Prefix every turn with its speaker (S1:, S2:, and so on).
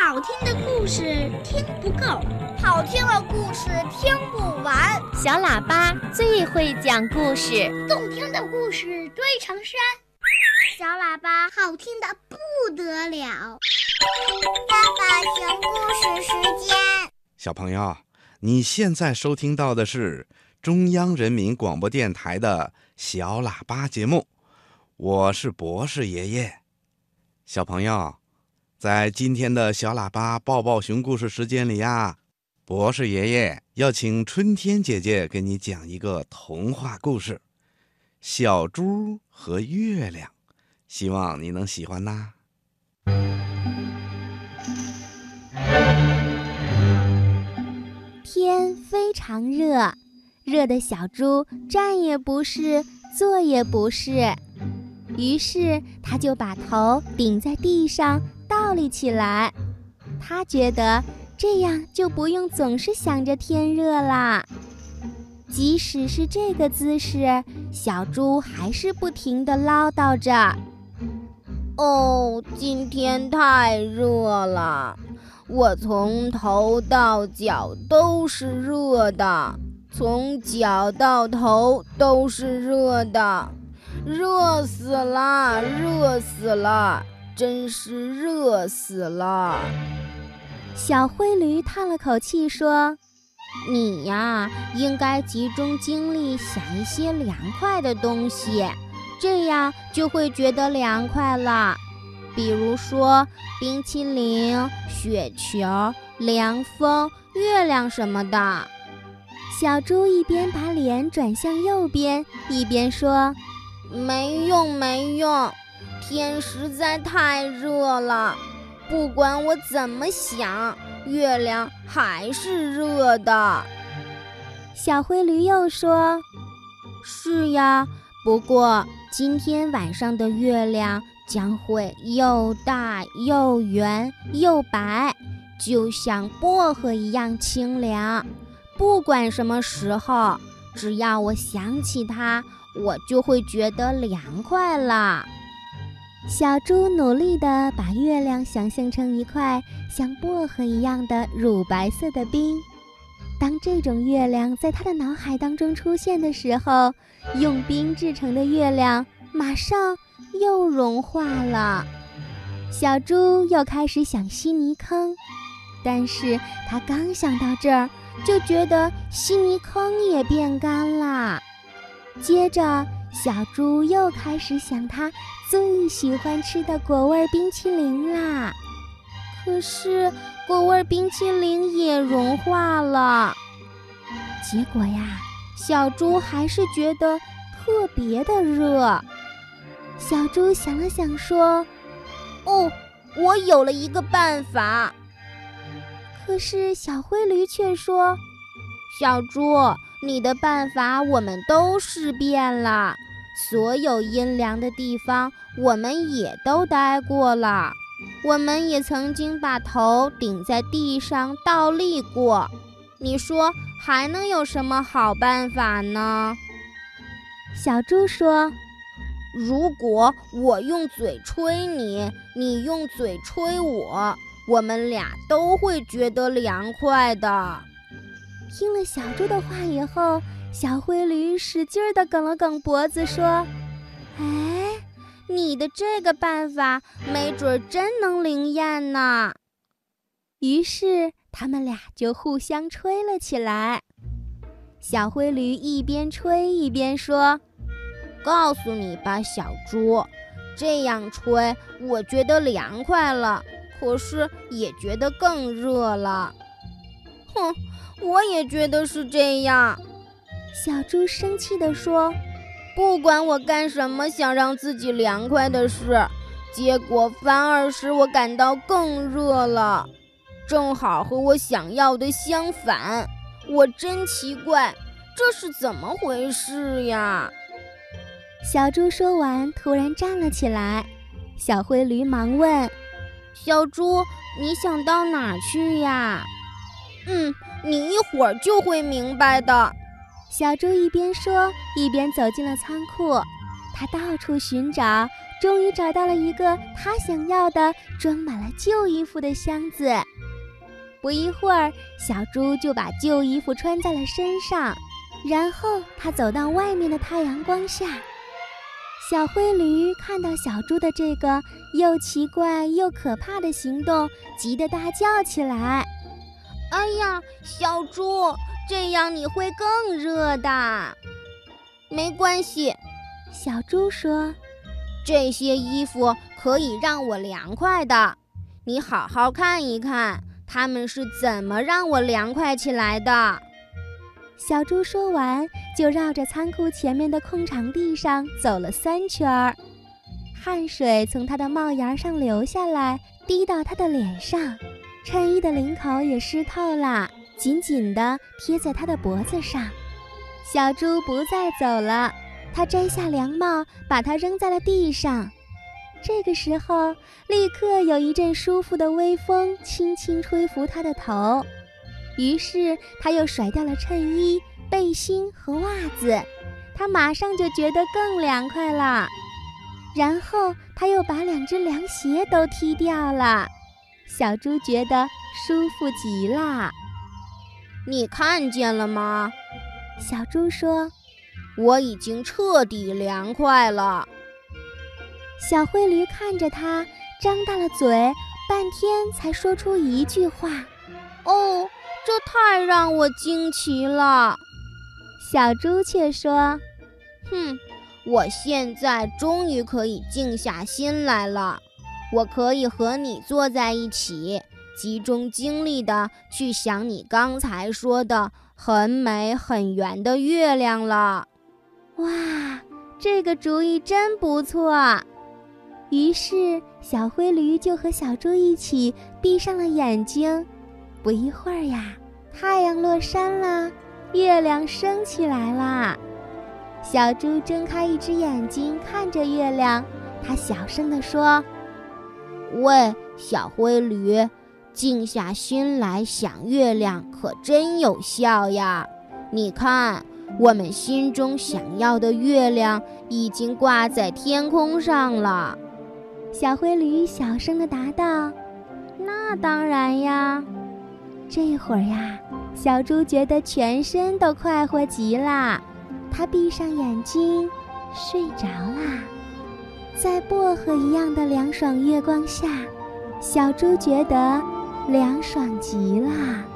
S1: 好听的故事听不够，
S2: 好听的故事听不完。
S3: 小喇叭最会讲故事，
S1: 动听的故事堆成山。
S2: 小喇叭
S1: 好听的不得了。
S2: 爸爸讲故事时间。
S4: 小朋友，你现在收听到的是中央人民广播电台的小喇叭节目，我是博士爷爷。小朋友。在今天的小喇叭抱抱熊故事时间里呀，博士爷爷要请春天姐姐给你讲一个童话故事《小猪和月亮》，希望你能喜欢呐。
S3: 天非常热，热的小猪站也不是，坐也不是，于是他就把头顶在地上。倒立起来，他觉得这样就不用总是想着天热啦。即使是这个姿势，小猪还是不停地唠叨着：“
S5: 哦，今天太热了，我从头到脚都是热的，从脚到头都是热的，热死了，热死了。”真是热死了！
S3: 小灰驴叹了口气说：“你呀，应该集中精力想一些凉快的东西，这样就会觉得凉快了。比如说冰淇淋、雪球、凉风、月亮什么的。”小猪一边把脸转向右边，一边说：“
S5: 没用，没用。”天实在太热了，不管我怎么想，月亮还是热的。
S3: 小灰驴又说：“是呀，不过今天晚上的月亮将会又大又圆又白，就像薄荷一样清凉。不管什么时候，只要我想起它，我就会觉得凉快了。”小猪努力地把月亮想象成一块像薄荷一样的乳白色的冰。当这种月亮在他的脑海当中出现的时候，用冰制成的月亮马上又融化了。小猪又开始想吸泥坑，但是他刚想到这儿，就觉得吸泥坑也变干了。接着，小猪又开始想他。最喜欢吃的果味冰淇淋啦，可是果味冰淇淋也融化了。结果呀，小猪还是觉得特别的热。小猪想了想说：“
S5: 哦，我有了一个办法。”
S3: 可是小灰驴却说：“
S5: 小猪，你的办法我们都试遍了。”所有阴凉的地方，我们也都待过了。我们也曾经把头顶在地上倒立过。你说还能有什么好办法呢？
S3: 小猪说：“
S5: 如果我用嘴吹你，你用嘴吹我，我们俩都会觉得凉快的。”
S3: 听了小猪的话以后。小灰驴使劲地梗了梗脖子，说：“哎，你的这个办法没准真能灵验呢。”于是他们俩就互相吹了起来。小灰驴一边吹一边说：“
S5: 告诉你吧，小猪，这样吹，我觉得凉快了，可是也觉得更热了。”哼，我也觉得是这样。
S3: 小猪生气地说：“
S5: 不管我干什么想让自己凉快的事，结果反而使我感到更热了，正好和我想要的相反。我真奇怪，这是怎么回事呀？”
S3: 小猪说完，突然站了起来。小灰驴忙问：“
S5: 小猪，你想到哪去呀？”“嗯，你一会儿就会明白的。”
S3: 小猪一边说，一边走进了仓库。他到处寻找，终于找到了一个他想要的装满了旧衣服的箱子。不一会儿，小猪就把旧衣服穿在了身上，然后他走到外面的太阳光下。小灰驴看到小猪的这个又奇怪又可怕的行动，急得大叫起来：“
S5: 哎呀，小猪，这样你会更热的！”没关系，
S3: 小猪说：“
S5: 这些衣服可以让我凉快的，你好好看一看。”他们是怎么让我凉快起来的？
S3: 小猪说完，就绕着仓库前面的空场地上走了三圈儿，汗水从他的帽檐上流下来，滴到他的脸上，衬衣的领口也湿透了，紧紧地贴在他的脖子上。小猪不再走了，他摘下凉帽，把它扔在了地上。这个时候，立刻有一阵舒服的微风轻轻吹拂他的头，于是他又甩掉了衬衣、背心和袜子，他马上就觉得更凉快了。然后他又把两只凉鞋都踢掉了，小猪觉得舒服极了。
S5: 你看见了吗？
S3: 小猪说：“
S5: 我已经彻底凉快了。”
S3: 小灰驴看着它，张大了嘴，半天才说出一句话：“
S5: 哦，这太让我惊奇了。”
S3: 小猪却说：“
S5: 哼，我现在终于可以静下心来了，我可以和你坐在一起，集中精力的去想你刚才说的很美很圆的月亮了。”
S3: 哇，这个主意真不错。于是，小灰驴就和小猪一起闭上了眼睛。不一会儿呀，太阳落山了，月亮升起来了。小猪睁开一只眼睛看着月亮，它小声地说：“
S5: 喂，小灰驴，静下心来想月亮可真有效呀！你看，我们心中想要的月亮已经挂在天空上了。”
S3: 小灰驴小声地答道：“那当然呀。”这会儿呀，小猪觉得全身都快活极了，它闭上眼睛睡着啦。在薄荷一样的凉爽月光下，小猪觉得凉爽极了。